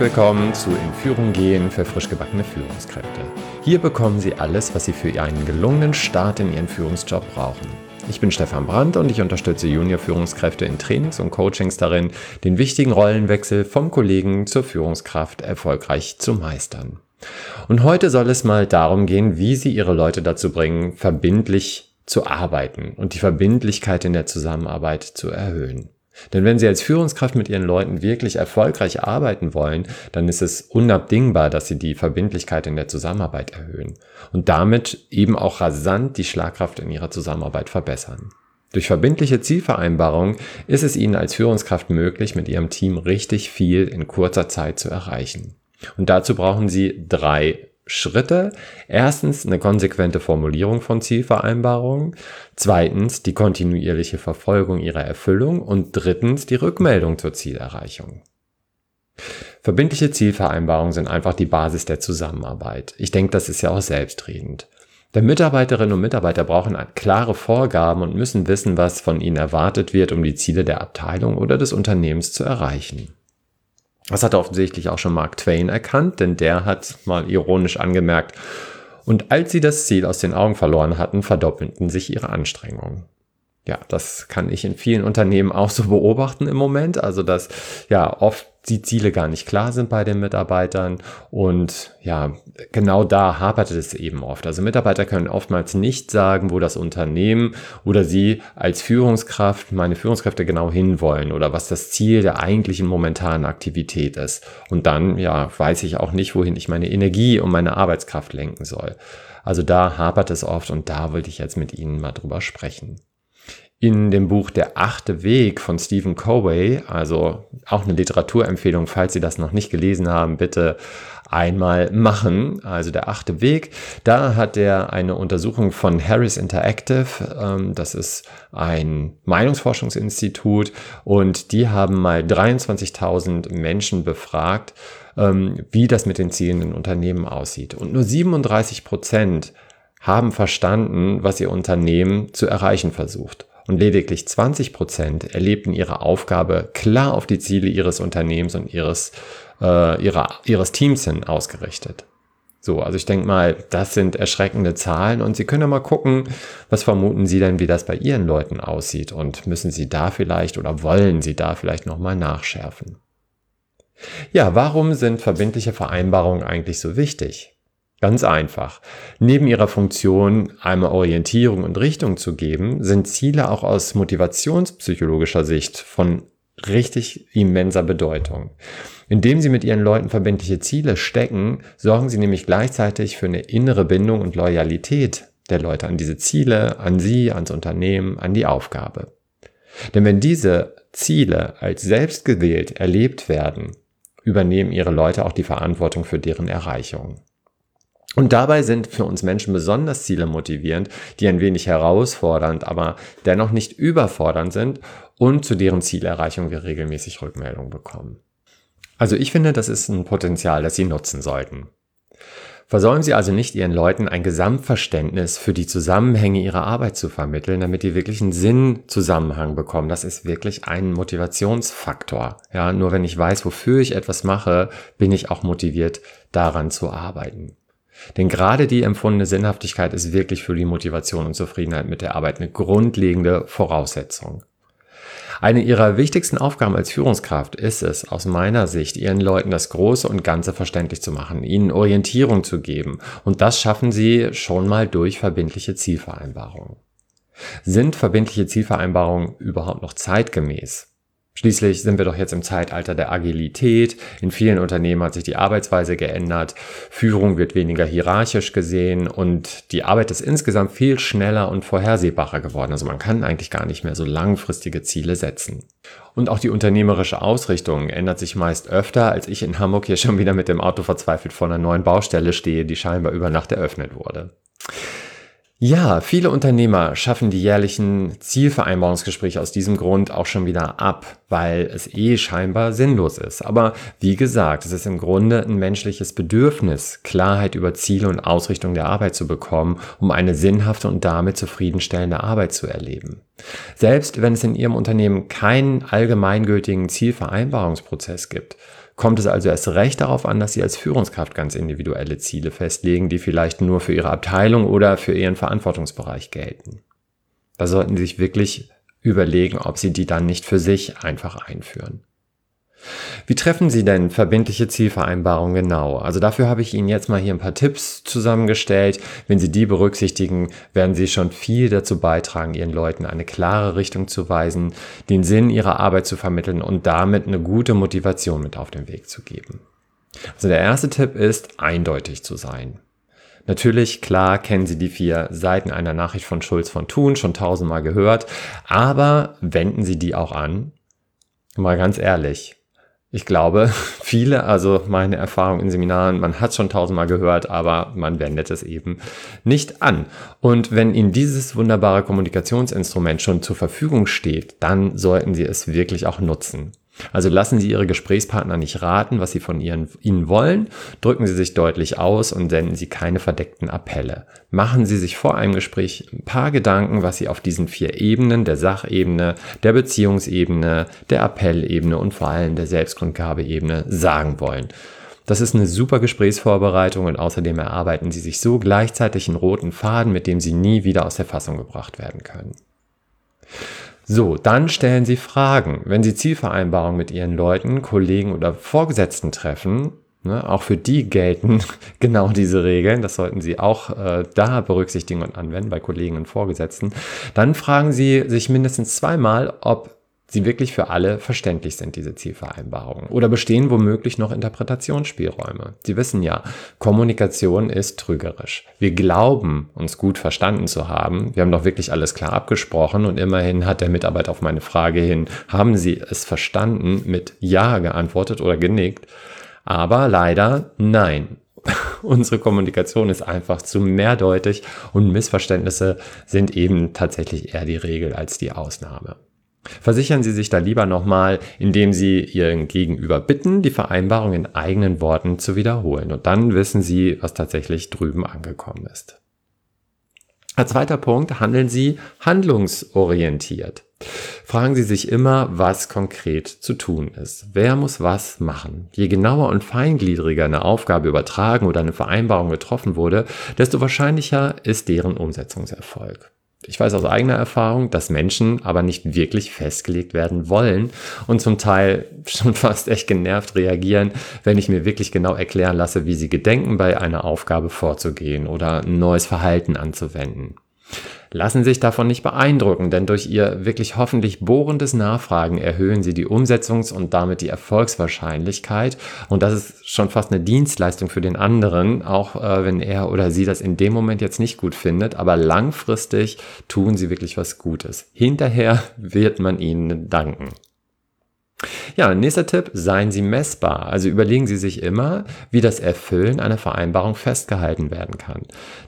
Willkommen zu In Führung gehen für frisch gebackene Führungskräfte. Hier bekommen Sie alles, was Sie für einen gelungenen Start in Ihren Führungsjob brauchen. Ich bin Stefan Brandt und ich unterstütze Junior-Führungskräfte in Trainings und Coachings darin, den wichtigen Rollenwechsel vom Kollegen zur Führungskraft erfolgreich zu meistern. Und heute soll es mal darum gehen, wie Sie Ihre Leute dazu bringen, verbindlich zu arbeiten und die Verbindlichkeit in der Zusammenarbeit zu erhöhen. Denn wenn Sie als Führungskraft mit Ihren Leuten wirklich erfolgreich arbeiten wollen, dann ist es unabdingbar, dass Sie die Verbindlichkeit in der Zusammenarbeit erhöhen und damit eben auch rasant die Schlagkraft in Ihrer Zusammenarbeit verbessern. Durch verbindliche Zielvereinbarungen ist es Ihnen als Führungskraft möglich, mit Ihrem Team richtig viel in kurzer Zeit zu erreichen. Und dazu brauchen Sie drei Schritte. Erstens eine konsequente Formulierung von Zielvereinbarungen. Zweitens die kontinuierliche Verfolgung ihrer Erfüllung. Und drittens die Rückmeldung zur Zielerreichung. Verbindliche Zielvereinbarungen sind einfach die Basis der Zusammenarbeit. Ich denke, das ist ja auch selbstredend. Denn Mitarbeiterinnen und Mitarbeiter brauchen klare Vorgaben und müssen wissen, was von ihnen erwartet wird, um die Ziele der Abteilung oder des Unternehmens zu erreichen. Das hat offensichtlich auch schon Mark Twain erkannt, denn der hat mal ironisch angemerkt, und als sie das Ziel aus den Augen verloren hatten, verdoppelten sich ihre Anstrengungen. Ja, das kann ich in vielen Unternehmen auch so beobachten im Moment. Also, dass ja oft die Ziele gar nicht klar sind bei den Mitarbeitern. Und ja, genau da hapert es eben oft. Also Mitarbeiter können oftmals nicht sagen, wo das Unternehmen oder sie als Führungskraft, meine Führungskräfte genau hinwollen oder was das Ziel der eigentlichen momentanen Aktivität ist. Und dann, ja, weiß ich auch nicht, wohin ich meine Energie und meine Arbeitskraft lenken soll. Also da hapert es oft und da wollte ich jetzt mit Ihnen mal drüber sprechen in dem Buch Der achte Weg von Stephen Covey, also auch eine Literaturempfehlung, falls Sie das noch nicht gelesen haben, bitte einmal machen. Also der achte Weg, da hat er eine Untersuchung von Harris Interactive, ähm, das ist ein Meinungsforschungsinstitut und die haben mal 23.000 Menschen befragt, ähm, wie das mit den Zielen in Unternehmen aussieht. Und nur 37 Prozent haben verstanden, was ihr Unternehmen zu erreichen versucht und lediglich 20 Prozent erlebten ihre Aufgabe klar auf die Ziele ihres Unternehmens und ihres, äh, ihrer, ihres Teams hin ausgerichtet. So, also ich denke mal, das sind erschreckende Zahlen und Sie können ja mal gucken, was vermuten Sie denn, wie das bei Ihren Leuten aussieht und müssen Sie da vielleicht oder wollen Sie da vielleicht nochmal nachschärfen. Ja, warum sind verbindliche Vereinbarungen eigentlich so wichtig? Ganz einfach. Neben ihrer Funktion, einmal Orientierung und Richtung zu geben, sind Ziele auch aus motivationspsychologischer Sicht von richtig immenser Bedeutung. Indem sie mit ihren Leuten verbindliche Ziele stecken, sorgen sie nämlich gleichzeitig für eine innere Bindung und Loyalität der Leute an diese Ziele, an sie, ans Unternehmen, an die Aufgabe. Denn wenn diese Ziele als selbst gewählt erlebt werden, übernehmen ihre Leute auch die Verantwortung für deren Erreichung. Und dabei sind für uns Menschen besonders Ziele motivierend, die ein wenig herausfordernd, aber dennoch nicht überfordernd sind und zu deren Zielerreichung wir regelmäßig Rückmeldung bekommen. Also ich finde, das ist ein Potenzial, das Sie nutzen sollten. Versäumen Sie also nicht Ihren Leuten ein Gesamtverständnis für die Zusammenhänge Ihrer Arbeit zu vermitteln, damit die wirklich einen Sinnzusammenhang bekommen. Das ist wirklich ein Motivationsfaktor. Ja, nur wenn ich weiß, wofür ich etwas mache, bin ich auch motiviert, daran zu arbeiten. Denn gerade die empfundene Sinnhaftigkeit ist wirklich für die Motivation und Zufriedenheit mit der Arbeit eine grundlegende Voraussetzung. Eine ihrer wichtigsten Aufgaben als Führungskraft ist es, aus meiner Sicht, ihren Leuten das Große und Ganze verständlich zu machen, ihnen Orientierung zu geben. Und das schaffen sie schon mal durch verbindliche Zielvereinbarungen. Sind verbindliche Zielvereinbarungen überhaupt noch zeitgemäß? Schließlich sind wir doch jetzt im Zeitalter der Agilität. In vielen Unternehmen hat sich die Arbeitsweise geändert. Führung wird weniger hierarchisch gesehen und die Arbeit ist insgesamt viel schneller und vorhersehbarer geworden. Also man kann eigentlich gar nicht mehr so langfristige Ziele setzen. Und auch die unternehmerische Ausrichtung ändert sich meist öfter, als ich in Hamburg hier schon wieder mit dem Auto verzweifelt vor einer neuen Baustelle stehe, die scheinbar über Nacht eröffnet wurde. Ja, viele Unternehmer schaffen die jährlichen Zielvereinbarungsgespräche aus diesem Grund auch schon wieder ab, weil es eh scheinbar sinnlos ist. Aber wie gesagt, es ist im Grunde ein menschliches Bedürfnis, Klarheit über Ziele und Ausrichtung der Arbeit zu bekommen, um eine sinnhafte und damit zufriedenstellende Arbeit zu erleben. Selbst wenn es in Ihrem Unternehmen keinen allgemeingültigen Zielvereinbarungsprozess gibt, kommt es also erst recht darauf an, dass Sie als Führungskraft ganz individuelle Ziele festlegen, die vielleicht nur für Ihre Abteilung oder für Ihren Verantwortungsbereich gelten. Da sollten Sie sich wirklich überlegen, ob Sie die dann nicht für sich einfach einführen. Wie treffen Sie denn verbindliche Zielvereinbarungen genau? Also dafür habe ich Ihnen jetzt mal hier ein paar Tipps zusammengestellt. Wenn Sie die berücksichtigen, werden Sie schon viel dazu beitragen, Ihren Leuten eine klare Richtung zu weisen, den Sinn ihrer Arbeit zu vermitteln und damit eine gute Motivation mit auf den Weg zu geben. Also der erste Tipp ist, eindeutig zu sein. Natürlich, klar, kennen Sie die vier Seiten einer Nachricht von Schulz von Thun, schon tausendmal gehört, aber wenden Sie die auch an. Mal ganz ehrlich, ich glaube, viele, also meine Erfahrung in Seminaren, man hat schon tausendmal gehört, aber man wendet es eben nicht an. Und wenn Ihnen dieses wunderbare Kommunikationsinstrument schon zur Verfügung steht, dann sollten Sie es wirklich auch nutzen. Also lassen Sie Ihre Gesprächspartner nicht raten, was Sie von ihren, Ihnen wollen, drücken Sie sich deutlich aus und senden Sie keine verdeckten Appelle. Machen Sie sich vor einem Gespräch ein paar Gedanken, was Sie auf diesen vier Ebenen, der Sachebene, der Beziehungsebene, der Appellebene und vor allem der Selbstgrundgabeebene sagen wollen. Das ist eine super Gesprächsvorbereitung und außerdem erarbeiten Sie sich so gleichzeitig einen roten Faden, mit dem Sie nie wieder aus der Fassung gebracht werden können. So, dann stellen Sie Fragen. Wenn Sie Zielvereinbarungen mit Ihren Leuten, Kollegen oder Vorgesetzten treffen, ne, auch für die gelten genau diese Regeln, das sollten Sie auch äh, da berücksichtigen und anwenden bei Kollegen und Vorgesetzten, dann fragen Sie sich mindestens zweimal, ob sie wirklich für alle verständlich sind, diese Zielvereinbarungen? Oder bestehen womöglich noch Interpretationsspielräume? Sie wissen ja, Kommunikation ist trügerisch. Wir glauben, uns gut verstanden zu haben. Wir haben doch wirklich alles klar abgesprochen und immerhin hat der Mitarbeiter auf meine Frage hin, haben Sie es verstanden, mit Ja geantwortet oder genickt. Aber leider nein. Unsere Kommunikation ist einfach zu mehrdeutig und Missverständnisse sind eben tatsächlich eher die Regel als die Ausnahme. Versichern Sie sich da lieber nochmal, indem Sie Ihren Gegenüber bitten, die Vereinbarung in eigenen Worten zu wiederholen. Und dann wissen Sie, was tatsächlich drüben angekommen ist. Als zweiter Punkt handeln Sie handlungsorientiert. Fragen Sie sich immer, was konkret zu tun ist. Wer muss was machen? Je genauer und feingliedriger eine Aufgabe übertragen oder eine Vereinbarung getroffen wurde, desto wahrscheinlicher ist deren Umsetzungserfolg. Ich weiß aus eigener Erfahrung, dass Menschen aber nicht wirklich festgelegt werden wollen und zum Teil schon fast echt genervt reagieren, wenn ich mir wirklich genau erklären lasse, wie sie gedenken, bei einer Aufgabe vorzugehen oder ein neues Verhalten anzuwenden lassen sich davon nicht beeindrucken, denn durch ihr wirklich hoffentlich bohrendes Nachfragen erhöhen sie die Umsetzungs- und damit die Erfolgswahrscheinlichkeit. Und das ist schon fast eine Dienstleistung für den anderen, auch äh, wenn er oder sie das in dem Moment jetzt nicht gut findet. Aber langfristig tun sie wirklich was Gutes. Hinterher wird man ihnen danken. Ja, nächster Tipp, seien Sie messbar. Also überlegen Sie sich immer, wie das Erfüllen einer Vereinbarung festgehalten werden kann.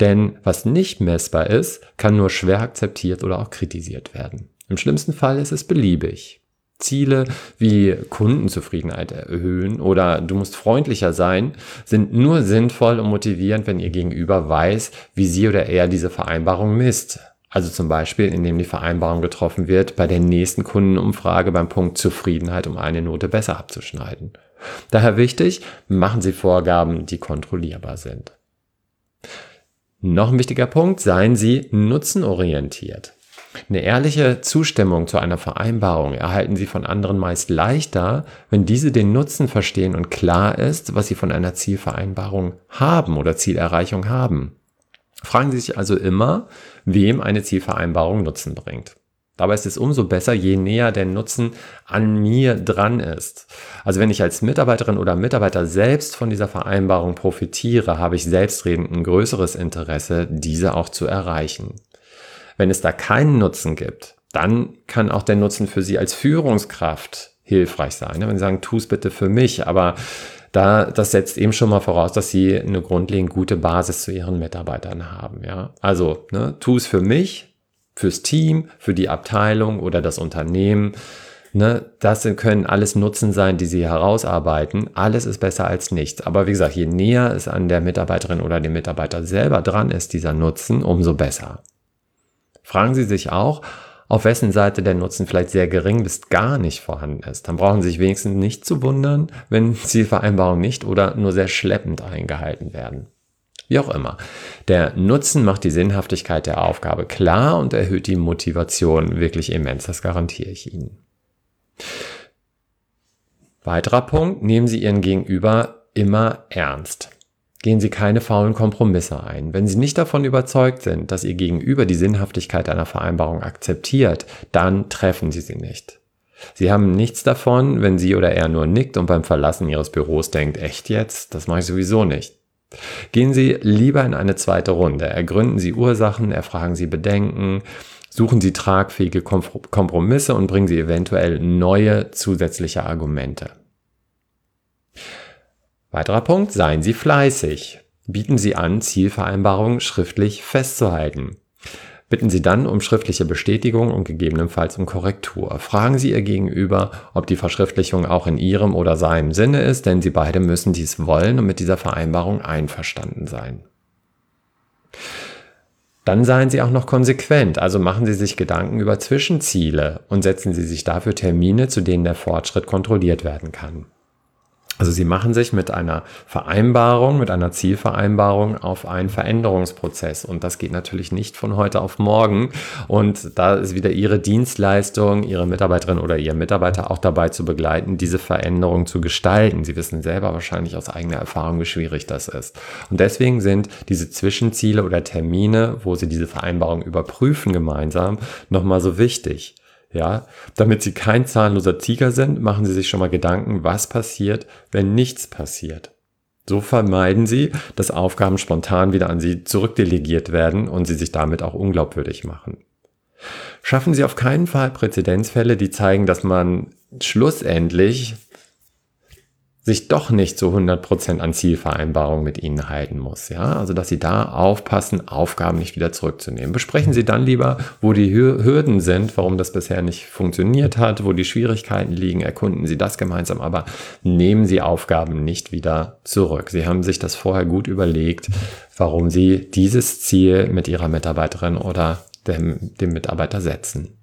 Denn was nicht messbar ist, kann nur schwer akzeptiert oder auch kritisiert werden. Im schlimmsten Fall ist es beliebig. Ziele wie Kundenzufriedenheit erhöhen oder du musst freundlicher sein, sind nur sinnvoll und motivierend, wenn ihr Gegenüber weiß, wie sie oder er diese Vereinbarung misst. Also zum Beispiel, indem die Vereinbarung getroffen wird, bei der nächsten Kundenumfrage beim Punkt Zufriedenheit um eine Note besser abzuschneiden. Daher wichtig, machen Sie Vorgaben, die kontrollierbar sind. Noch ein wichtiger Punkt, seien Sie nutzenorientiert. Eine ehrliche Zustimmung zu einer Vereinbarung erhalten Sie von anderen meist leichter, wenn diese den Nutzen verstehen und klar ist, was Sie von einer Zielvereinbarung haben oder Zielerreichung haben. Fragen Sie sich also immer, wem eine Zielvereinbarung Nutzen bringt. Dabei ist es umso besser, je näher der Nutzen an mir dran ist. Also wenn ich als Mitarbeiterin oder Mitarbeiter selbst von dieser Vereinbarung profitiere, habe ich selbstredend ein größeres Interesse, diese auch zu erreichen. Wenn es da keinen Nutzen gibt, dann kann auch der Nutzen für Sie als Führungskraft hilfreich sein. Wenn Sie sagen, tu es bitte für mich, aber da, das setzt eben schon mal voraus, dass sie eine grundlegend gute Basis zu ihren Mitarbeitern haben. Ja? Also, ne, tu es für mich, fürs Team, für die Abteilung oder das Unternehmen. Ne, das können alles Nutzen sein, die Sie herausarbeiten. Alles ist besser als nichts. Aber wie gesagt, je näher es an der Mitarbeiterin oder dem Mitarbeiter selber dran ist, dieser Nutzen, umso besser. Fragen Sie sich auch, auf wessen Seite der Nutzen vielleicht sehr gering bis gar nicht vorhanden ist. Dann brauchen Sie sich wenigstens nicht zu wundern, wenn Zielvereinbarungen nicht oder nur sehr schleppend eingehalten werden. Wie auch immer. Der Nutzen macht die Sinnhaftigkeit der Aufgabe klar und erhöht die Motivation wirklich immens. Das garantiere ich Ihnen. Weiterer Punkt, nehmen Sie Ihren Gegenüber immer ernst. Gehen Sie keine faulen Kompromisse ein. Wenn Sie nicht davon überzeugt sind, dass Ihr Gegenüber die Sinnhaftigkeit einer Vereinbarung akzeptiert, dann treffen Sie sie nicht. Sie haben nichts davon, wenn sie oder er nur nickt und beim Verlassen Ihres Büros denkt, echt jetzt? Das mache ich sowieso nicht. Gehen Sie lieber in eine zweite Runde. Ergründen Sie Ursachen, erfragen Sie Bedenken, Suchen Sie tragfähige Kompromisse und bringen Sie eventuell neue zusätzliche Argumente. Weiterer Punkt, seien Sie fleißig. Bieten Sie an, Zielvereinbarungen schriftlich festzuhalten. Bitten Sie dann um schriftliche Bestätigung und gegebenenfalls um Korrektur. Fragen Sie Ihr Gegenüber, ob die Verschriftlichung auch in Ihrem oder seinem Sinne ist, denn Sie beide müssen dies wollen und mit dieser Vereinbarung einverstanden sein. Dann seien Sie auch noch konsequent, also machen Sie sich Gedanken über Zwischenziele und setzen Sie sich dafür Termine, zu denen der Fortschritt kontrolliert werden kann. Also sie machen sich mit einer Vereinbarung, mit einer Zielvereinbarung auf einen Veränderungsprozess. Und das geht natürlich nicht von heute auf morgen. Und da ist wieder Ihre Dienstleistung, Ihre Mitarbeiterin oder Ihr Mitarbeiter auch dabei zu begleiten, diese Veränderung zu gestalten. Sie wissen selber wahrscheinlich aus eigener Erfahrung, wie schwierig das ist. Und deswegen sind diese Zwischenziele oder Termine, wo Sie diese Vereinbarung überprüfen gemeinsam, nochmal so wichtig. Ja, damit sie kein zahnloser Tiger sind, machen sie sich schon mal Gedanken, was passiert, wenn nichts passiert. So vermeiden sie, dass Aufgaben spontan wieder an sie zurückdelegiert werden und sie sich damit auch unglaubwürdig machen. Schaffen Sie auf keinen Fall Präzedenzfälle, die zeigen, dass man schlussendlich sich doch nicht zu 100% an Zielvereinbarungen mit Ihnen halten muss. Ja, also dass Sie da aufpassen, Aufgaben nicht wieder zurückzunehmen. Besprechen Sie dann lieber, wo die Hürden sind, warum das bisher nicht funktioniert hat, wo die Schwierigkeiten liegen, erkunden Sie das gemeinsam, aber nehmen Sie Aufgaben nicht wieder zurück. Sie haben sich das vorher gut überlegt, warum Sie dieses Ziel mit Ihrer Mitarbeiterin oder dem, dem Mitarbeiter setzen.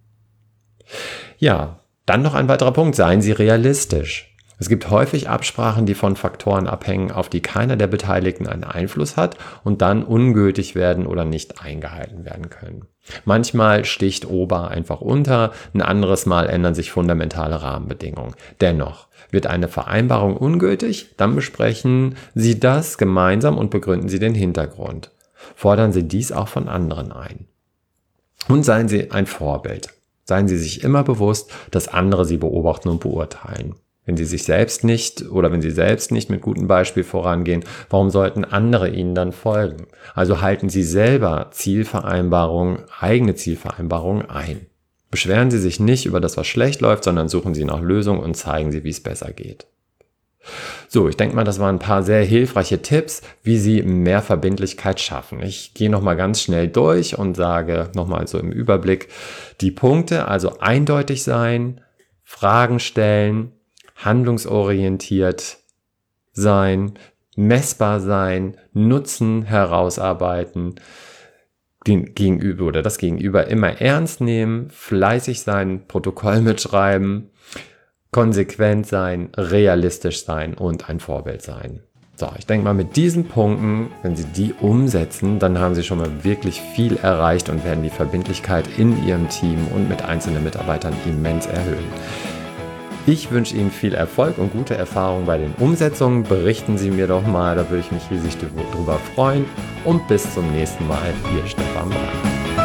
Ja, dann noch ein weiterer Punkt. Seien Sie realistisch. Es gibt häufig Absprachen, die von Faktoren abhängen, auf die keiner der Beteiligten einen Einfluss hat und dann ungültig werden oder nicht eingehalten werden können. Manchmal sticht Ober einfach unter, ein anderes Mal ändern sich fundamentale Rahmenbedingungen. Dennoch, wird eine Vereinbarung ungültig, dann besprechen Sie das gemeinsam und begründen Sie den Hintergrund. Fordern Sie dies auch von anderen ein. Und seien Sie ein Vorbild. Seien Sie sich immer bewusst, dass andere Sie beobachten und beurteilen. Wenn sie sich selbst nicht oder wenn sie selbst nicht mit gutem Beispiel vorangehen, warum sollten andere ihnen dann folgen? Also halten sie selber Zielvereinbarungen, eigene Zielvereinbarungen ein. Beschweren Sie sich nicht über das, was schlecht läuft, sondern suchen Sie nach Lösungen und zeigen Sie, wie es besser geht. So, ich denke mal, das waren ein paar sehr hilfreiche Tipps, wie Sie mehr Verbindlichkeit schaffen. Ich gehe nochmal ganz schnell durch und sage nochmal so im Überblick die Punkte. Also eindeutig sein, Fragen stellen, handlungsorientiert sein, messbar sein, Nutzen herausarbeiten, den Gegenüber oder das Gegenüber immer ernst nehmen, fleißig sein, Protokoll mitschreiben, konsequent sein, realistisch sein und ein Vorbild sein. So, ich denke mal, mit diesen Punkten, wenn Sie die umsetzen, dann haben Sie schon mal wirklich viel erreicht und werden die Verbindlichkeit in Ihrem Team und mit einzelnen Mitarbeitern immens erhöhen. Ich wünsche Ihnen viel Erfolg und gute Erfahrungen bei den Umsetzungen. Berichten Sie mir doch mal, da würde ich mich riesig drüber freuen. Und bis zum nächsten Mal, Ihr Stefan Brandt.